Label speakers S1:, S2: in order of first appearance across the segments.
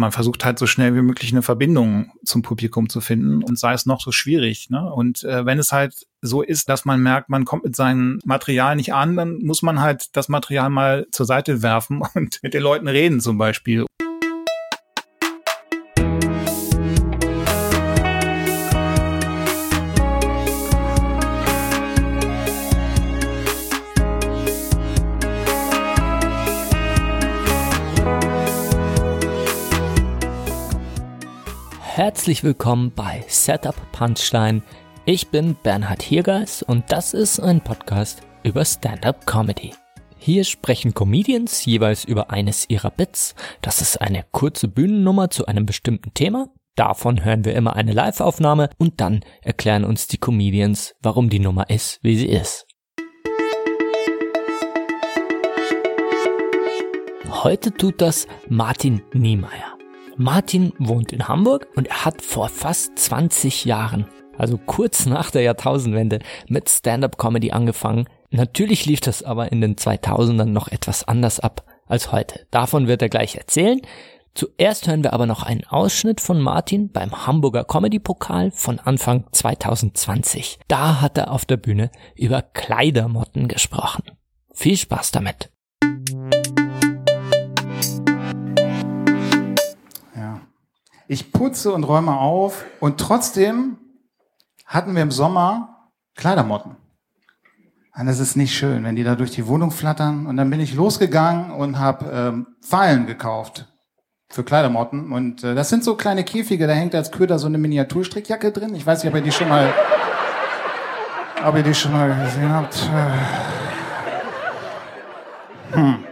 S1: Man versucht halt so schnell wie möglich eine Verbindung zum Publikum zu finden und sei es noch so schwierig. Ne? Und äh, wenn es halt so ist, dass man merkt, man kommt mit seinem Material nicht an, dann muss man halt das Material mal zur Seite werfen und mit den Leuten reden zum Beispiel.
S2: Herzlich willkommen bei Setup Punchline. Ich bin Bernhard Hiergeis und das ist ein Podcast über Stand-up Comedy. Hier sprechen Comedians jeweils über eines ihrer Bits. Das ist eine kurze Bühnennummer zu einem bestimmten Thema. Davon hören wir immer eine Live-Aufnahme und dann erklären uns die Comedians, warum die Nummer ist, wie sie ist. Heute tut das Martin Niemeyer. Martin wohnt in Hamburg und er hat vor fast 20 Jahren, also kurz nach der Jahrtausendwende, mit Stand-up-Comedy angefangen. Natürlich lief das aber in den 2000ern noch etwas anders ab als heute. Davon wird er gleich erzählen. Zuerst hören wir aber noch einen Ausschnitt von Martin beim Hamburger Comedy Pokal von Anfang 2020. Da hat er auf der Bühne über Kleidermotten gesprochen. Viel Spaß damit.
S3: Ich putze und räume auf und trotzdem hatten wir im Sommer Kleidermotten. Und es ist nicht schön, wenn die da durch die Wohnung flattern. Und dann bin ich losgegangen und habe ähm, Fallen gekauft für Kleidermotten. Und äh, das sind so kleine Käfige, da hängt als Köder so eine Miniaturstrickjacke drin. Ich weiß nicht, ob ihr die schon mal, ob ihr die schon mal gesehen habt. Äh, hm.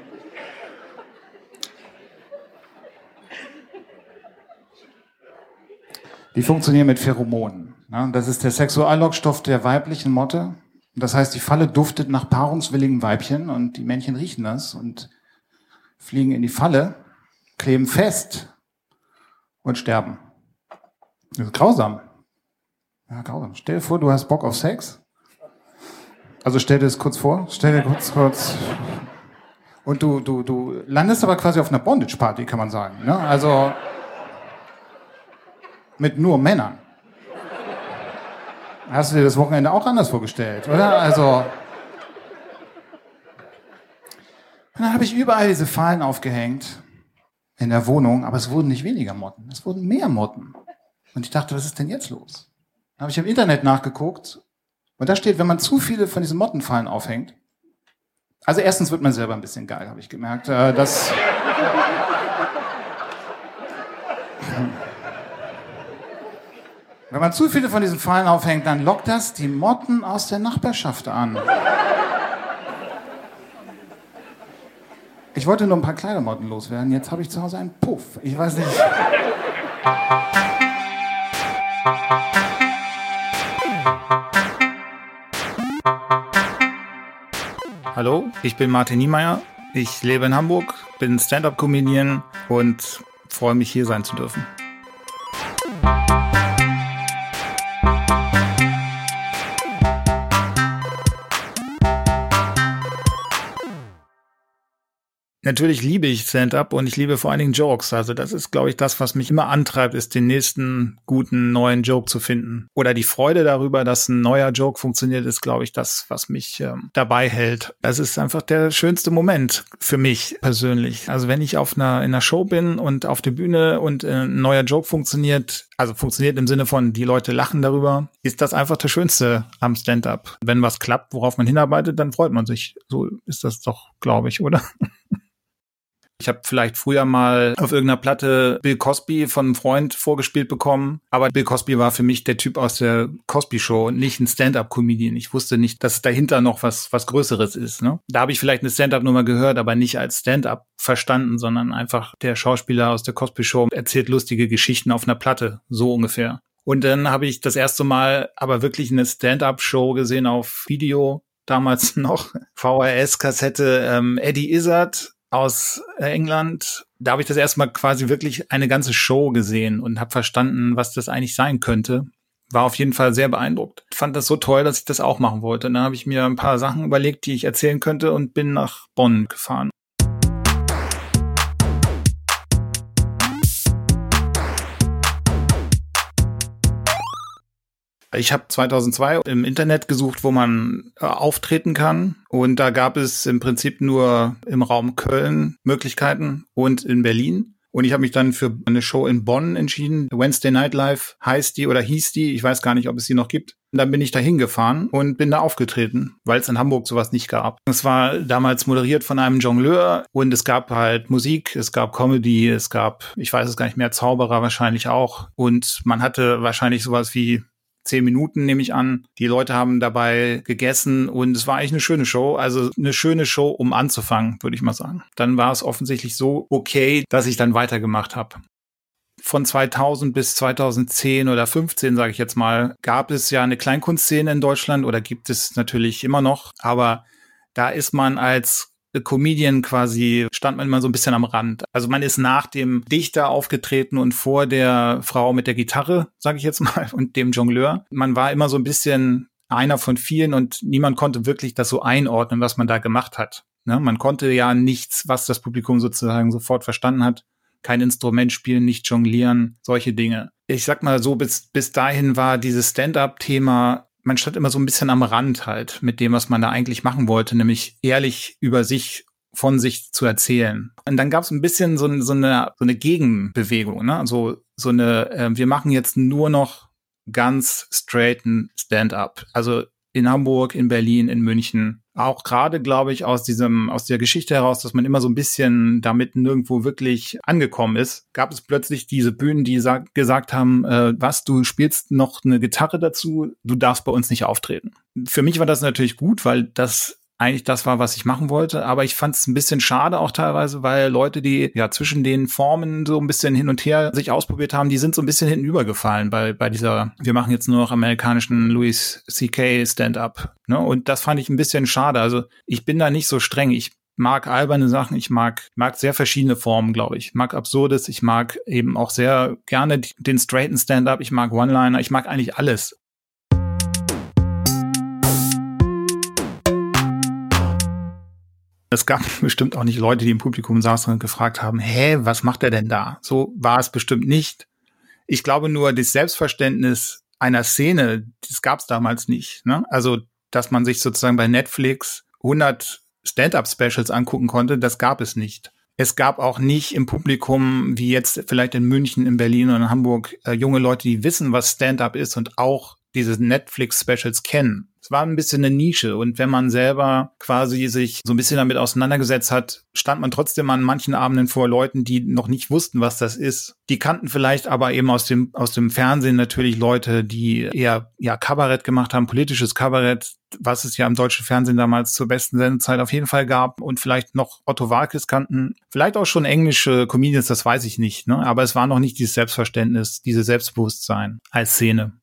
S3: Die funktionieren mit Pheromonen. Das ist der Sexuallockstoff der weiblichen Motte. Das heißt, die Falle duftet nach paarungswilligen Weibchen und die Männchen riechen das und fliegen in die Falle, kleben fest und sterben. Das ist grausam. Ja, grausam. Stell dir vor, du hast Bock auf Sex. Also stell dir das kurz vor. Stell dir kurz, kurz. Und du, du, du landest aber quasi auf einer Bondage-Party, kann man sagen. Ne? Also, mit nur Männern. Hast du dir das Wochenende auch anders vorgestellt, oder? Also. Und dann habe ich überall diese Fahnen aufgehängt in der Wohnung, aber es wurden nicht weniger Motten, es wurden mehr Motten. Und ich dachte, was ist denn jetzt los? Dann habe ich im Internet nachgeguckt und da steht, wenn man zu viele von diesen Mottenfallen aufhängt, also erstens wird man selber ein bisschen geil, habe ich gemerkt. Äh, das Wenn man zu viele von diesen Fallen aufhängt, dann lockt das die Motten aus der Nachbarschaft an. Ich wollte nur ein paar Kleidermotten loswerden. Jetzt habe ich zu Hause einen Puff. Ich weiß nicht.
S1: Hallo, ich bin Martin Niemeyer. Ich lebe in Hamburg, bin Stand-up-Comedian und freue mich hier sein zu dürfen. Natürlich liebe ich Stand-up und ich liebe vor allen Dingen Jokes. Also das ist, glaube ich, das, was mich immer antreibt, ist den nächsten guten neuen Joke zu finden. Oder die Freude darüber, dass ein neuer Joke funktioniert, ist, glaube ich, das, was mich ähm, dabei hält. Das ist einfach der schönste Moment für mich persönlich. Also wenn ich auf einer in einer Show bin und auf der Bühne und äh, ein neuer Joke funktioniert, also funktioniert im Sinne von die Leute lachen darüber, ist das einfach das Schönste am Stand-up. Wenn was klappt, worauf man hinarbeitet, dann freut man sich. So ist das doch, glaube ich, oder? Ich habe vielleicht früher mal auf irgendeiner Platte Bill Cosby von einem Freund vorgespielt bekommen, aber Bill Cosby war für mich der Typ aus der Cosby Show und nicht ein Stand-up-Comedian. Ich wusste nicht, dass dahinter noch was was Größeres ist. Ne? Da habe ich vielleicht eine Stand-up-Nummer gehört, aber nicht als Stand-up verstanden, sondern einfach der Schauspieler aus der Cosby Show erzählt lustige Geschichten auf einer Platte, so ungefähr. Und dann habe ich das erste Mal aber wirklich eine Stand-up-Show gesehen auf Video, damals noch VHS-Kassette ähm, Eddie Izzard aus England. Da habe ich das erstmal quasi wirklich eine ganze Show gesehen und habe verstanden, was das eigentlich sein könnte. War auf jeden Fall sehr beeindruckt. Fand das so toll, dass ich das auch machen wollte. Und dann habe ich mir ein paar Sachen überlegt, die ich erzählen könnte und bin nach Bonn gefahren. Ich habe 2002 im Internet gesucht, wo man äh, auftreten kann. Und da gab es im Prinzip nur im Raum Köln Möglichkeiten und in Berlin. Und ich habe mich dann für eine Show in Bonn entschieden. Wednesday Night Live heißt die oder hieß die. Ich weiß gar nicht, ob es die noch gibt. Und dann bin ich da hingefahren und bin da aufgetreten, weil es in Hamburg sowas nicht gab. Es war damals moderiert von einem Jongleur und es gab halt Musik, es gab Comedy, es gab, ich weiß es gar nicht mehr, Zauberer wahrscheinlich auch. Und man hatte wahrscheinlich sowas wie zehn Minuten, nehme ich an. Die Leute haben dabei gegessen und es war eigentlich eine schöne Show. Also eine schöne Show, um anzufangen, würde ich mal sagen. Dann war es offensichtlich so okay, dass ich dann weitergemacht habe. Von 2000 bis 2010 oder 15, sage ich jetzt mal, gab es ja eine Kleinkunstszene in Deutschland oder gibt es natürlich immer noch. Aber da ist man als Comedian quasi stand man immer so ein bisschen am Rand. Also man ist nach dem Dichter aufgetreten und vor der Frau mit der Gitarre, sage ich jetzt mal, und dem Jongleur. Man war immer so ein bisschen einer von vielen und niemand konnte wirklich das so einordnen, was man da gemacht hat. Ne? Man konnte ja nichts, was das Publikum sozusagen sofort verstanden hat. Kein Instrument spielen, nicht jonglieren, solche Dinge. Ich sag mal so, bis, bis dahin war dieses Stand-up-Thema man stand immer so ein bisschen am Rand halt mit dem, was man da eigentlich machen wollte, nämlich ehrlich über sich von sich zu erzählen. Und dann gab es ein bisschen so, so, eine, so eine Gegenbewegung, ne? Also so eine, äh, wir machen jetzt nur noch ganz straighten Stand-up. Also in Hamburg, in Berlin, in München. Auch gerade, glaube ich, aus diesem, aus der Geschichte heraus, dass man immer so ein bisschen damit nirgendwo wirklich angekommen ist, gab es plötzlich diese Bühnen, die gesagt haben, äh, was, du spielst noch eine Gitarre dazu, du darfst bei uns nicht auftreten. Für mich war das natürlich gut, weil das eigentlich das war, was ich machen wollte. Aber ich fand es ein bisschen schade auch teilweise, weil Leute, die ja zwischen den Formen so ein bisschen hin und her sich ausprobiert haben, die sind so ein bisschen hinten übergefallen bei, bei dieser, wir machen jetzt nur noch amerikanischen Louis C.K. Stand-up. Ne? Und das fand ich ein bisschen schade. Also ich bin da nicht so streng. Ich mag alberne Sachen, ich mag, mag sehr verschiedene Formen, glaube ich. Mag Absurdes, ich mag eben auch sehr gerne den straighten Stand-up, ich mag One-Liner, ich mag eigentlich alles. Es gab bestimmt auch nicht Leute, die im Publikum saßen und gefragt haben, hä, was macht er denn da? So war es bestimmt nicht. Ich glaube nur, das Selbstverständnis einer Szene, das gab es damals nicht. Ne? Also, dass man sich sozusagen bei Netflix 100 Stand-up-Specials angucken konnte, das gab es nicht. Es gab auch nicht im Publikum, wie jetzt vielleicht in München, in Berlin oder in Hamburg, äh, junge Leute, die wissen, was Stand-up ist und auch diese Netflix-Specials kennen. Es war ein bisschen eine Nische und wenn man selber quasi sich so ein bisschen damit auseinandergesetzt hat, stand man trotzdem an manchen Abenden vor Leuten, die noch nicht wussten, was das ist. Die kannten vielleicht aber eben aus dem, aus dem Fernsehen natürlich Leute, die eher, ja, Kabarett gemacht haben, politisches Kabarett, was es ja im deutschen Fernsehen damals zur besten Sendezeit auf jeden Fall gab und vielleicht noch Otto Walkes kannten, vielleicht auch schon englische Comedians, das weiß ich nicht, ne? aber es war noch nicht dieses Selbstverständnis, dieses Selbstbewusstsein als Szene.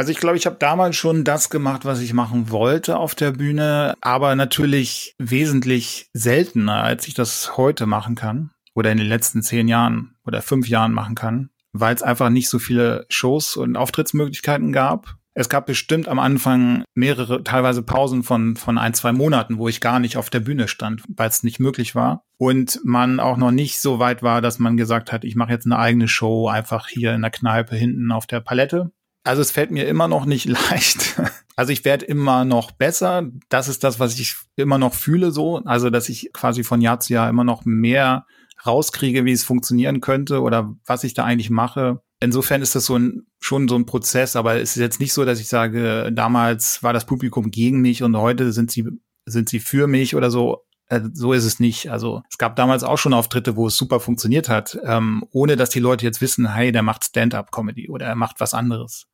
S1: Also ich glaube, ich habe damals schon das gemacht, was ich machen wollte auf der Bühne, aber natürlich wesentlich seltener, als ich das heute machen kann oder in den letzten zehn Jahren oder fünf Jahren machen kann, weil es einfach nicht so viele Shows und Auftrittsmöglichkeiten gab. Es gab bestimmt am Anfang mehrere, teilweise Pausen von, von ein, zwei Monaten, wo ich gar nicht auf der Bühne stand, weil es nicht möglich war. Und man auch noch nicht so weit war, dass man gesagt hat, ich mache jetzt eine eigene Show einfach hier in der Kneipe hinten auf der Palette, also es fällt mir immer noch nicht leicht. Also ich werde immer noch besser. Das ist das, was ich immer noch fühle so. Also dass ich quasi von Jahr zu Jahr immer noch mehr rauskriege, wie es funktionieren könnte oder was ich da eigentlich mache. Insofern ist das so ein, schon so ein Prozess, aber es ist jetzt nicht so, dass ich sage, damals war das Publikum gegen mich und heute sind sie, sind sie für mich oder so. Äh, so ist es nicht. Also es gab damals auch schon Auftritte, wo es super funktioniert hat, ähm, ohne dass die Leute jetzt wissen, hey, der macht Stand-up-Comedy oder er macht was anderes.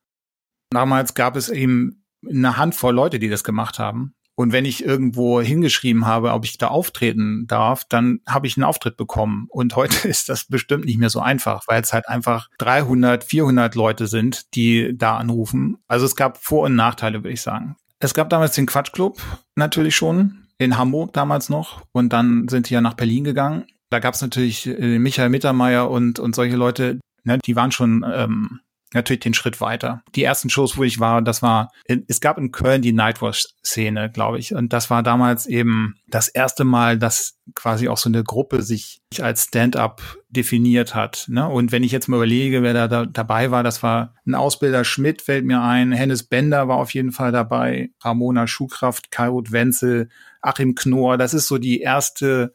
S1: Damals gab es eben eine Handvoll Leute, die das gemacht haben. Und wenn ich irgendwo hingeschrieben habe, ob ich da auftreten darf, dann habe ich einen Auftritt bekommen. Und heute ist das bestimmt nicht mehr so einfach, weil es halt einfach 300, 400 Leute sind, die da anrufen. Also es gab Vor- und Nachteile, würde ich sagen. Es gab damals den Quatschclub natürlich schon in Hamburg damals noch. Und dann sind die ja nach Berlin gegangen. Da gab es natürlich äh, Michael Mittermeier und, und solche Leute, ne, die waren schon ähm, natürlich den Schritt weiter. Die ersten Shows, wo ich war, das war, es gab in Köln die Nightwatch-Szene, glaube ich. Und das war damals eben das erste Mal, dass quasi auch so eine Gruppe sich als Stand-up definiert hat. Ne? Und wenn ich jetzt mal überlege, wer da, da dabei war, das war ein Ausbilder Schmidt, fällt mir ein, Hennes Bender war auf jeden Fall dabei, Ramona Schuhkraft, Kairut Wenzel, Achim Knorr. Das ist so die erste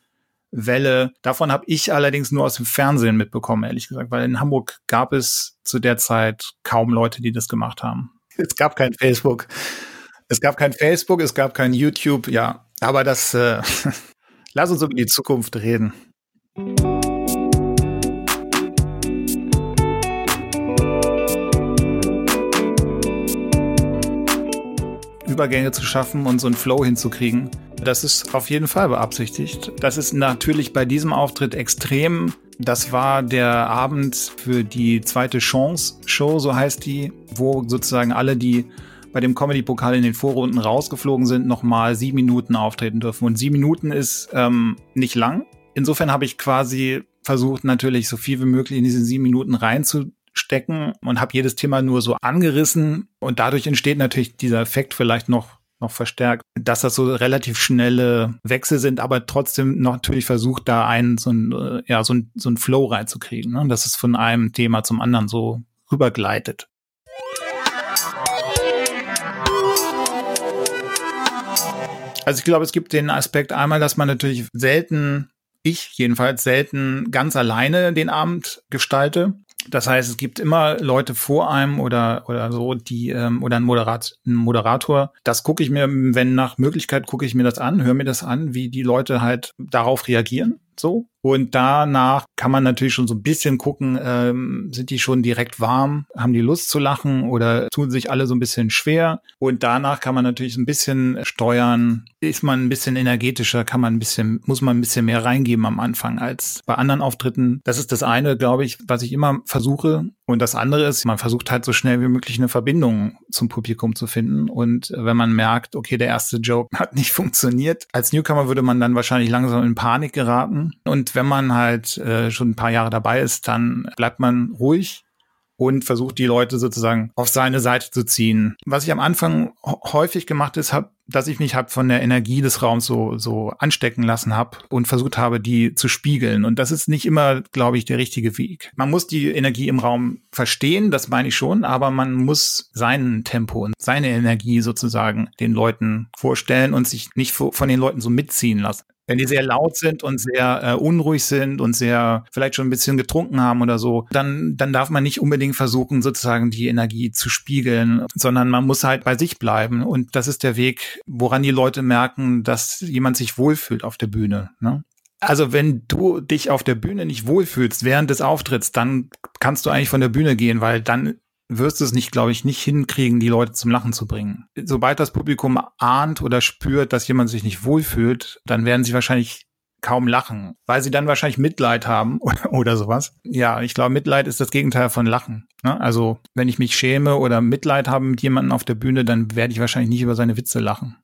S1: Welle. Davon habe ich allerdings nur aus dem Fernsehen mitbekommen, ehrlich gesagt, weil in Hamburg gab es zu der Zeit kaum Leute, die das gemacht haben. Es gab kein Facebook. Es gab kein Facebook, es gab kein YouTube, ja. Aber das, äh, lass uns über die Zukunft reden. Übergänge zu schaffen und so einen Flow hinzukriegen. Das ist auf jeden Fall beabsichtigt. Das ist natürlich bei diesem Auftritt extrem. Das war der Abend für die zweite Chance-Show, so heißt die, wo sozusagen alle, die bei dem Comedy-Pokal in den Vorrunden rausgeflogen sind, nochmal sieben Minuten auftreten dürfen. Und sieben Minuten ist ähm, nicht lang. Insofern habe ich quasi versucht, natürlich so viel wie möglich in diese sieben Minuten reinzu stecken und habe jedes Thema nur so angerissen und dadurch entsteht natürlich dieser Effekt vielleicht noch noch verstärkt, dass das so relativ schnelle Wechsel sind, aber trotzdem noch natürlich versucht, da einen so ein, äh, ja, so ein, so ein Flow reinzukriegen, ne? dass es von einem Thema zum anderen so rübergleitet. Also ich glaube, es gibt den Aspekt einmal, dass man natürlich selten, ich jedenfalls selten ganz alleine den Abend gestalte. Das heißt, es gibt immer Leute vor einem oder oder so, die ähm, oder ein, Moderat, ein Moderator. Das gucke ich mir, wenn nach Möglichkeit gucke ich mir das an, höre mir das an, wie die Leute halt darauf reagieren. So. Und danach kann man natürlich schon so ein bisschen gucken, ähm, sind die schon direkt warm, haben die Lust zu lachen oder tun sich alle so ein bisschen schwer. Und danach kann man natürlich ein bisschen steuern, ist man ein bisschen energetischer, kann man ein bisschen, muss man ein bisschen mehr reingeben am Anfang als bei anderen Auftritten. Das ist das eine, glaube ich, was ich immer versuche. Und das andere ist, man versucht halt so schnell wie möglich eine Verbindung zum Publikum zu finden. Und wenn man merkt, okay, der erste Joke hat nicht funktioniert, als Newcomer würde man dann wahrscheinlich langsam in Panik geraten. Und wenn man halt äh, schon ein paar Jahre dabei ist, dann bleibt man ruhig und versucht die Leute sozusagen auf seine Seite zu ziehen. Was ich am Anfang häufig gemacht ist, habe dass ich mich hab von der Energie des Raums so so anstecken lassen habe und versucht habe, die zu spiegeln. Und das ist nicht immer, glaube ich, der richtige Weg. Man muss die Energie im Raum verstehen, das meine ich schon, aber man muss sein Tempo und seine Energie sozusagen den Leuten vorstellen und sich nicht von den Leuten so mitziehen lassen. Wenn die sehr laut sind und sehr äh, unruhig sind und sehr vielleicht schon ein bisschen getrunken haben oder so, dann, dann darf man nicht unbedingt versuchen, sozusagen die Energie zu spiegeln, sondern man muss halt bei sich bleiben. Und das ist der Weg, woran die Leute merken, dass jemand sich wohlfühlt auf der Bühne. Ne? Also wenn du dich auf der Bühne nicht wohlfühlst während des Auftritts, dann kannst du eigentlich von der Bühne gehen, weil dann wirst du es nicht, glaube ich, nicht hinkriegen, die Leute zum Lachen zu bringen. Sobald das Publikum ahnt oder spürt, dass jemand sich nicht wohlfühlt, dann werden sie wahrscheinlich kaum lachen, weil sie dann wahrscheinlich Mitleid haben oder, oder sowas. Ja, ich glaube, Mitleid ist das Gegenteil von Lachen. Ne? Also wenn ich mich schäme oder Mitleid habe mit jemandem auf der Bühne, dann werde ich wahrscheinlich nicht über seine Witze lachen.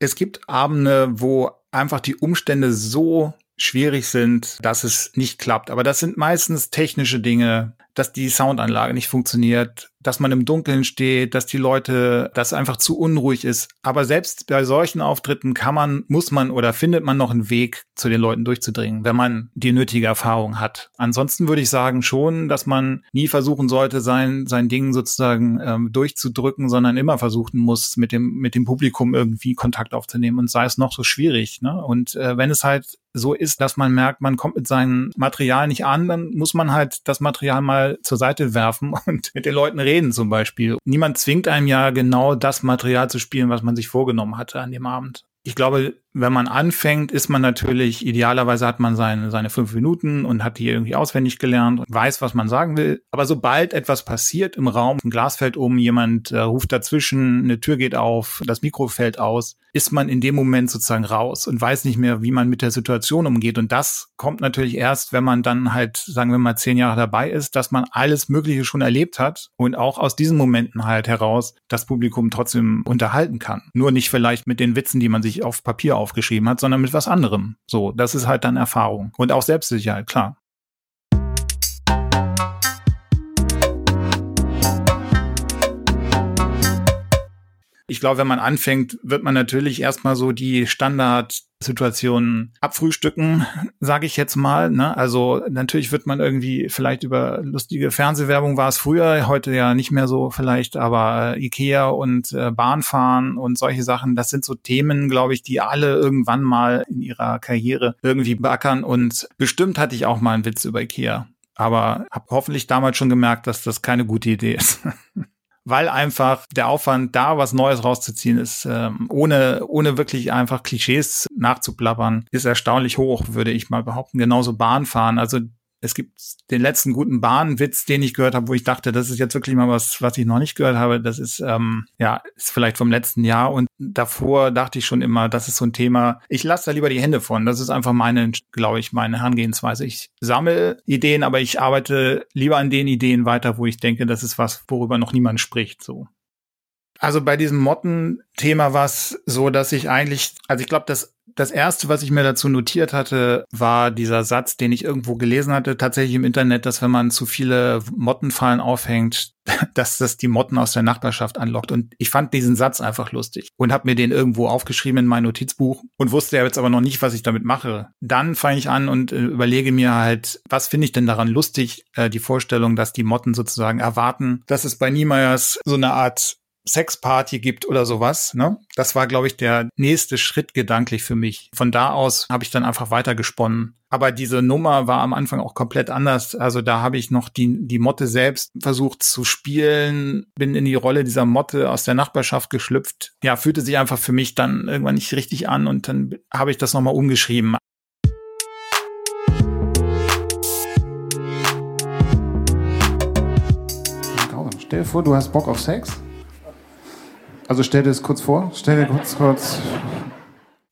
S1: Es gibt Abende, wo einfach die Umstände so schwierig sind, dass es nicht klappt. Aber das sind meistens technische Dinge, dass die Soundanlage nicht funktioniert, dass man im Dunkeln steht, dass die Leute, dass einfach zu unruhig ist. Aber selbst bei solchen Auftritten kann man, muss man oder findet man noch einen Weg, zu den Leuten durchzudringen, wenn man die nötige Erfahrung hat. Ansonsten würde ich sagen schon, dass man nie versuchen sollte, sein, sein Ding sozusagen ähm, durchzudrücken, sondern immer versuchen muss, mit dem, mit dem Publikum irgendwie Kontakt aufzunehmen und sei es noch so schwierig. Ne? Und äh, wenn es halt so ist, dass man merkt, man kommt mit seinem Material nicht an, dann muss man halt das Material mal zur Seite werfen und mit den Leuten reden zum Beispiel. Niemand zwingt einem ja genau das Material zu spielen, was man sich vorgenommen hatte an dem Abend. Ich glaube, wenn man anfängt, ist man natürlich, idealerweise hat man seine, seine fünf Minuten und hat die irgendwie auswendig gelernt und weiß, was man sagen will. Aber sobald etwas passiert im Raum, ein Glas fällt um, jemand äh, ruft dazwischen, eine Tür geht auf, das Mikro fällt aus, ist man in dem Moment sozusagen raus und weiß nicht mehr, wie man mit der Situation umgeht. Und das kommt natürlich erst, wenn man dann halt, sagen wir mal, zehn Jahre dabei ist, dass man alles Mögliche schon erlebt hat und auch aus diesen Momenten halt heraus das Publikum trotzdem unterhalten kann. Nur nicht vielleicht mit den Witzen, die man sich auf Papier auf aufgeschrieben hat, sondern mit was anderem. So, das ist halt dann Erfahrung. Und auch Selbstsicherheit, klar. Ich glaube, wenn man anfängt, wird man natürlich erstmal so die Standardsituationen abfrühstücken, sage ich jetzt mal. Ne? Also natürlich wird man irgendwie vielleicht über lustige Fernsehwerbung war es früher, heute ja nicht mehr so vielleicht, aber äh, Ikea und äh, Bahnfahren und solche Sachen, das sind so Themen, glaube ich, die alle irgendwann mal in ihrer Karriere irgendwie backern. Und bestimmt hatte ich auch mal einen Witz über Ikea aber habe hoffentlich damals schon gemerkt, dass das keine gute Idee ist. weil einfach der Aufwand, da was Neues rauszuziehen ist, ähm, ohne, ohne wirklich einfach Klischees nachzuplappern, ist erstaunlich hoch, würde ich mal behaupten. Genauso Bahnfahren. Also es gibt den letzten guten Bahnwitz, den ich gehört habe, wo ich dachte, das ist jetzt wirklich mal was, was ich noch nicht gehört habe. Das ist ähm, ja ist vielleicht vom letzten Jahr und davor dachte ich schon immer, das ist so ein Thema. Ich lasse da lieber die Hände von. Das ist einfach meine, glaube ich, meine Herangehensweise. Ich sammle Ideen, aber ich arbeite lieber an den Ideen weiter, wo ich denke, das ist was, worüber noch niemand spricht. So. Also bei diesem Motten-Thema war es so, dass ich eigentlich, also ich glaube, das das erste, was ich mir dazu notiert hatte, war dieser Satz, den ich irgendwo gelesen hatte, tatsächlich im Internet, dass wenn man zu viele Mottenfallen aufhängt, dass das die Motten aus der Nachbarschaft anlockt. Und ich fand diesen Satz einfach lustig und habe mir den irgendwo aufgeschrieben in mein Notizbuch und wusste ja jetzt aber noch nicht, was ich damit mache. Dann fange ich an und äh, überlege mir halt, was finde ich denn daran lustig? Äh, die Vorstellung, dass die Motten sozusagen erwarten, dass es bei Niemeyers so eine Art Sexparty gibt oder sowas. Ne? Das war, glaube ich, der nächste Schritt gedanklich für mich. Von da aus habe ich dann einfach weitergesponnen. Aber diese Nummer war am Anfang auch komplett anders. Also da habe ich noch die, die Motte selbst versucht zu spielen, bin in die Rolle dieser Motte aus der Nachbarschaft geschlüpft. Ja, fühlte sich einfach für mich dann irgendwann nicht richtig an und dann habe ich das nochmal umgeschrieben.
S3: Stell dir vor, du hast Bock auf Sex also stell dir das kurz vor. Stell dir kurz, kurz.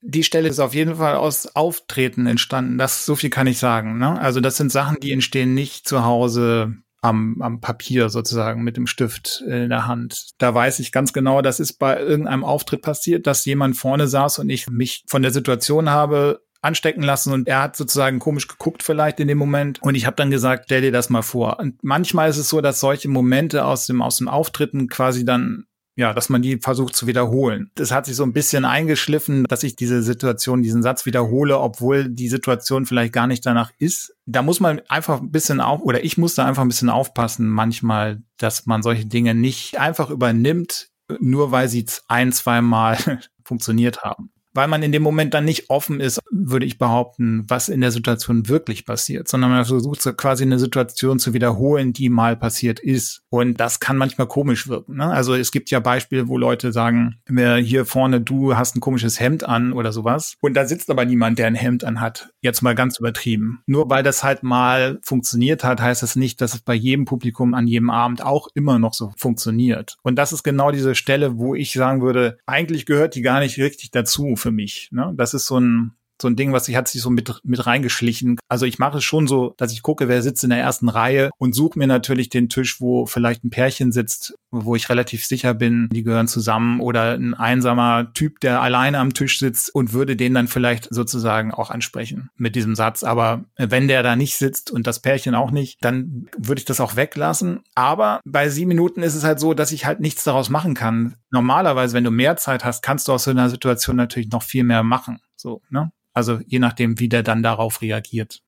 S1: Die Stelle ist auf jeden Fall aus Auftreten entstanden. Das so viel kann ich sagen. Ne? Also das sind Sachen, die entstehen nicht zu Hause am, am Papier sozusagen mit dem Stift in der Hand. Da weiß ich ganz genau, das ist bei irgendeinem Auftritt passiert, dass jemand vorne saß und ich mich von der Situation habe anstecken lassen und er hat sozusagen komisch geguckt vielleicht in dem Moment und ich habe dann gesagt, stell dir das mal vor. Und manchmal ist es so, dass solche Momente aus dem aus dem Auftritten quasi dann ja, dass man die versucht zu wiederholen. Das hat sich so ein bisschen eingeschliffen, dass ich diese Situation, diesen Satz wiederhole, obwohl die Situation vielleicht gar nicht danach ist. Da muss man einfach ein bisschen auf, oder ich muss da einfach ein bisschen aufpassen manchmal, dass man solche Dinge nicht einfach übernimmt, nur weil sie ein, zwei Mal funktioniert haben weil man in dem Moment dann nicht offen ist, würde ich behaupten, was in der Situation wirklich passiert, sondern man versucht so quasi eine Situation zu wiederholen, die mal passiert ist. Und das kann manchmal komisch wirken. Ne? Also es gibt ja Beispiele, wo Leute sagen, hier vorne, du hast ein komisches Hemd an oder sowas. Und da sitzt aber niemand, der ein Hemd anhat. Jetzt mal ganz übertrieben. Nur weil das halt mal funktioniert hat, heißt das nicht, dass es bei jedem Publikum an jedem Abend auch immer noch so funktioniert. Und das ist genau diese Stelle, wo ich sagen würde, eigentlich gehört die gar nicht richtig dazu für mich. Ne? Das ist so ein so ein Ding, was sich hat sich so mit, mit reingeschlichen. Also ich mache es schon so, dass ich gucke, wer sitzt in der ersten Reihe und suche mir natürlich den Tisch, wo vielleicht ein Pärchen sitzt, wo ich relativ sicher bin, die gehören zusammen oder ein einsamer Typ, der alleine am Tisch sitzt und würde den dann vielleicht sozusagen auch ansprechen mit diesem Satz. Aber wenn der da nicht sitzt und das Pärchen auch nicht, dann würde ich das auch weglassen. Aber bei sieben Minuten ist es halt so, dass ich halt nichts daraus machen kann. Normalerweise, wenn du mehr Zeit hast, kannst du aus so einer Situation natürlich noch viel mehr machen. So, ne? Also je nachdem, wie der dann darauf reagiert.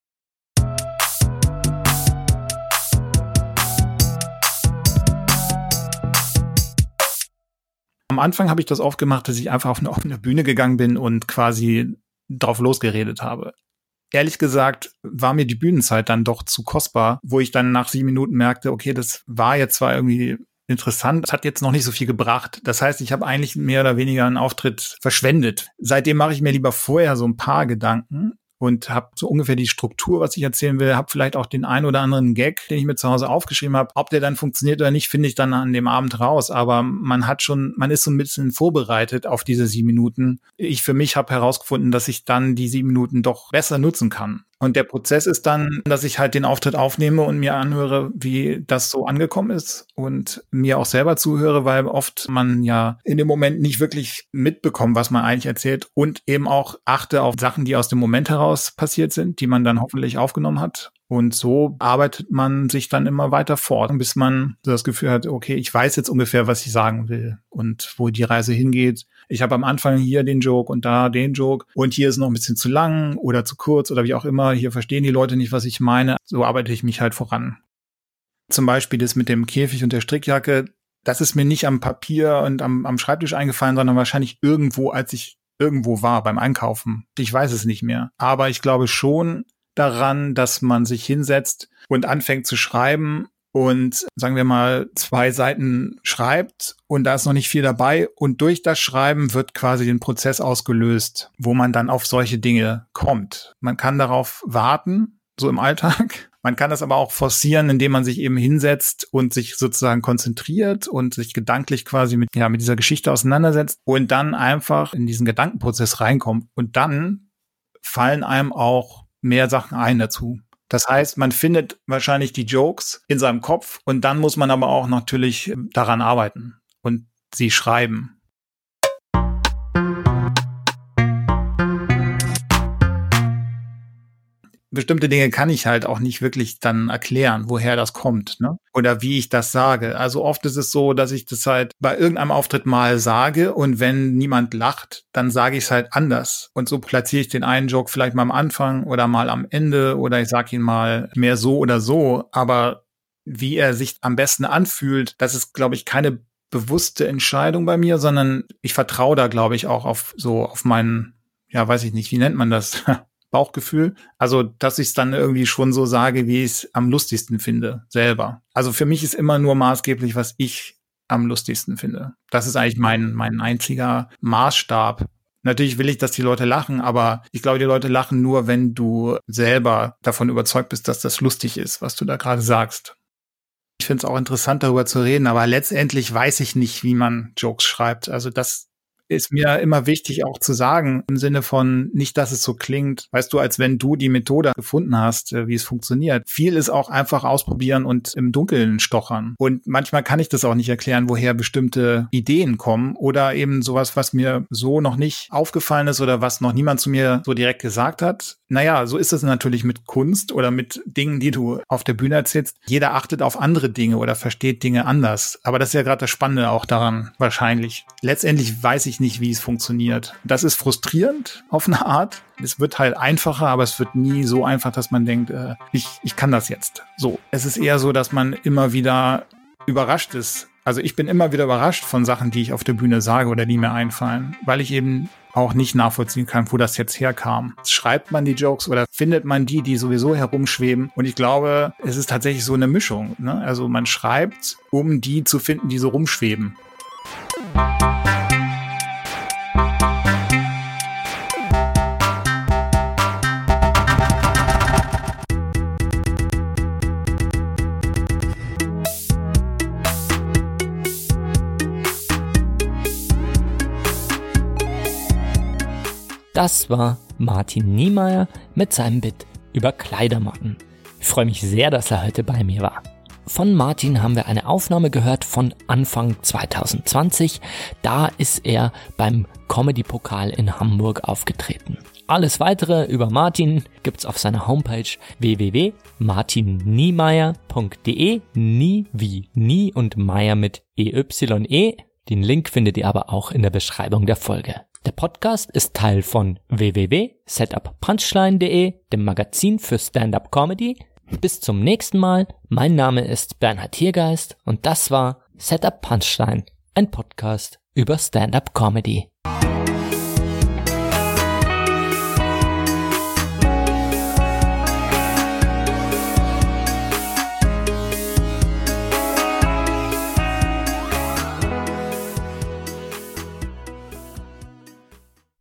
S1: Am Anfang habe ich das oft gemacht, dass ich einfach auf eine offene Bühne gegangen bin und quasi drauf losgeredet habe. Ehrlich gesagt war mir die Bühnenzeit dann doch zu kostbar, wo ich dann nach sieben Minuten merkte, okay, das war jetzt zwar irgendwie interessant. Es hat jetzt noch nicht so viel gebracht. Das heißt, ich habe eigentlich mehr oder weniger einen Auftritt verschwendet. Seitdem mache ich mir lieber vorher so ein paar Gedanken und habe so ungefähr die Struktur, was ich erzählen will, habe vielleicht auch den ein oder anderen Gag, den ich mir zu Hause aufgeschrieben habe. Ob der dann funktioniert oder nicht, finde ich dann an dem Abend raus. Aber man hat schon, man ist so ein bisschen vorbereitet auf diese sieben Minuten. Ich für mich habe herausgefunden, dass ich dann die sieben Minuten doch besser nutzen kann. Und der Prozess ist dann, dass ich halt den Auftritt aufnehme und mir anhöre, wie das so angekommen ist und mir auch selber zuhöre, weil oft man ja in dem Moment nicht wirklich mitbekommt, was man eigentlich erzählt und eben auch achte auf Sachen, die aus dem Moment heraus passiert sind, die man dann hoffentlich aufgenommen hat. Und so arbeitet man sich dann immer weiter fort, bis man so das Gefühl hat, okay, ich weiß jetzt ungefähr, was ich sagen will und wo die Reise hingeht. Ich habe am Anfang hier den Joke und da den Joke und hier ist noch ein bisschen zu lang oder zu kurz oder wie auch immer. Hier verstehen die Leute nicht, was ich meine. So arbeite ich mich halt voran. Zum Beispiel das mit dem Käfig und der Strickjacke. Das ist mir nicht am Papier und am, am Schreibtisch eingefallen, sondern wahrscheinlich irgendwo, als ich irgendwo war beim Einkaufen. Ich weiß es nicht mehr. Aber ich glaube schon, daran, dass man sich hinsetzt und anfängt zu schreiben und sagen wir mal zwei Seiten schreibt und da ist noch nicht viel dabei und durch das Schreiben wird quasi den Prozess ausgelöst, wo man dann auf solche Dinge kommt. Man kann darauf warten, so im Alltag. Man kann das aber auch forcieren, indem man sich eben hinsetzt und sich sozusagen konzentriert und sich gedanklich quasi mit, ja, mit dieser Geschichte auseinandersetzt und dann einfach in diesen Gedankenprozess reinkommt. Und dann fallen einem auch mehr Sachen ein dazu. Das heißt, man findet wahrscheinlich die Jokes in seinem Kopf und dann muss man aber auch natürlich daran arbeiten und sie schreiben. Bestimmte Dinge kann ich halt auch nicht wirklich dann erklären, woher das kommt, ne? Oder wie ich das sage. Also oft ist es so, dass ich das halt bei irgendeinem Auftritt mal sage und wenn niemand lacht, dann sage ich es halt anders. Und so platziere ich den einen Joke vielleicht mal am Anfang oder mal am Ende oder ich sage ihn mal mehr so oder so. Aber wie er sich am besten anfühlt, das ist, glaube ich, keine bewusste Entscheidung bei mir, sondern ich vertraue da, glaube ich, auch auf so auf meinen, ja, weiß ich nicht, wie nennt man das? Bauchgefühl. Also, dass ich es dann irgendwie schon so sage, wie ich es am lustigsten finde, selber. Also für mich ist immer nur maßgeblich, was ich am lustigsten finde. Das ist eigentlich mein, mein einziger Maßstab. Natürlich will ich, dass die Leute lachen, aber ich glaube, die Leute lachen nur, wenn du selber davon überzeugt bist, dass das lustig ist, was du da gerade sagst. Ich finde es auch interessant, darüber zu reden, aber letztendlich weiß ich nicht, wie man Jokes schreibt. Also das ist mir immer wichtig auch zu sagen, im Sinne von nicht, dass es so klingt, weißt du, als wenn du die Methode gefunden hast, äh, wie es funktioniert. Viel ist auch einfach ausprobieren und im Dunkeln stochern. Und manchmal kann ich das auch nicht erklären, woher bestimmte Ideen kommen oder eben sowas, was mir so noch nicht aufgefallen ist oder was noch niemand zu mir so direkt gesagt hat. Naja, so ist es natürlich mit Kunst oder mit Dingen, die du auf der Bühne erzählst. Jeder achtet auf andere Dinge oder versteht Dinge anders. Aber das ist ja gerade das Spannende auch daran, wahrscheinlich. Letztendlich weiß ich nicht, wie es funktioniert. Das ist frustrierend auf eine Art. Es wird halt einfacher, aber es wird nie so einfach, dass man denkt, äh, ich, ich kann das jetzt. So. Es ist eher so, dass man immer wieder überrascht ist. Also ich bin immer wieder überrascht von Sachen, die ich auf der Bühne sage oder die mir einfallen, weil ich eben auch nicht nachvollziehen kann, wo das jetzt herkam. Schreibt man die Jokes oder findet man die, die sowieso herumschweben? Und ich glaube, es ist tatsächlich so eine Mischung. Ne? Also man schreibt, um die zu finden, die so rumschweben.
S2: Das war Martin Niemeyer mit seinem Bit über Kleidermatten. Ich freue mich sehr, dass er heute bei mir war. Von Martin haben wir eine Aufnahme gehört von Anfang 2020. Da ist er beim Comedy-Pokal in Hamburg aufgetreten. Alles weitere über Martin gibt's auf seiner Homepage www.martinniemeyer.de. Nie wie nie und Meier mit EYE. Den Link findet ihr aber auch in der Beschreibung der Folge. Der Podcast ist Teil von www.setuppunchline.de, dem Magazin für Stand-up Comedy. Bis zum nächsten Mal. Mein Name ist Bernhard Hiergeist und das war Setup Punchline, ein Podcast über Stand-up Comedy.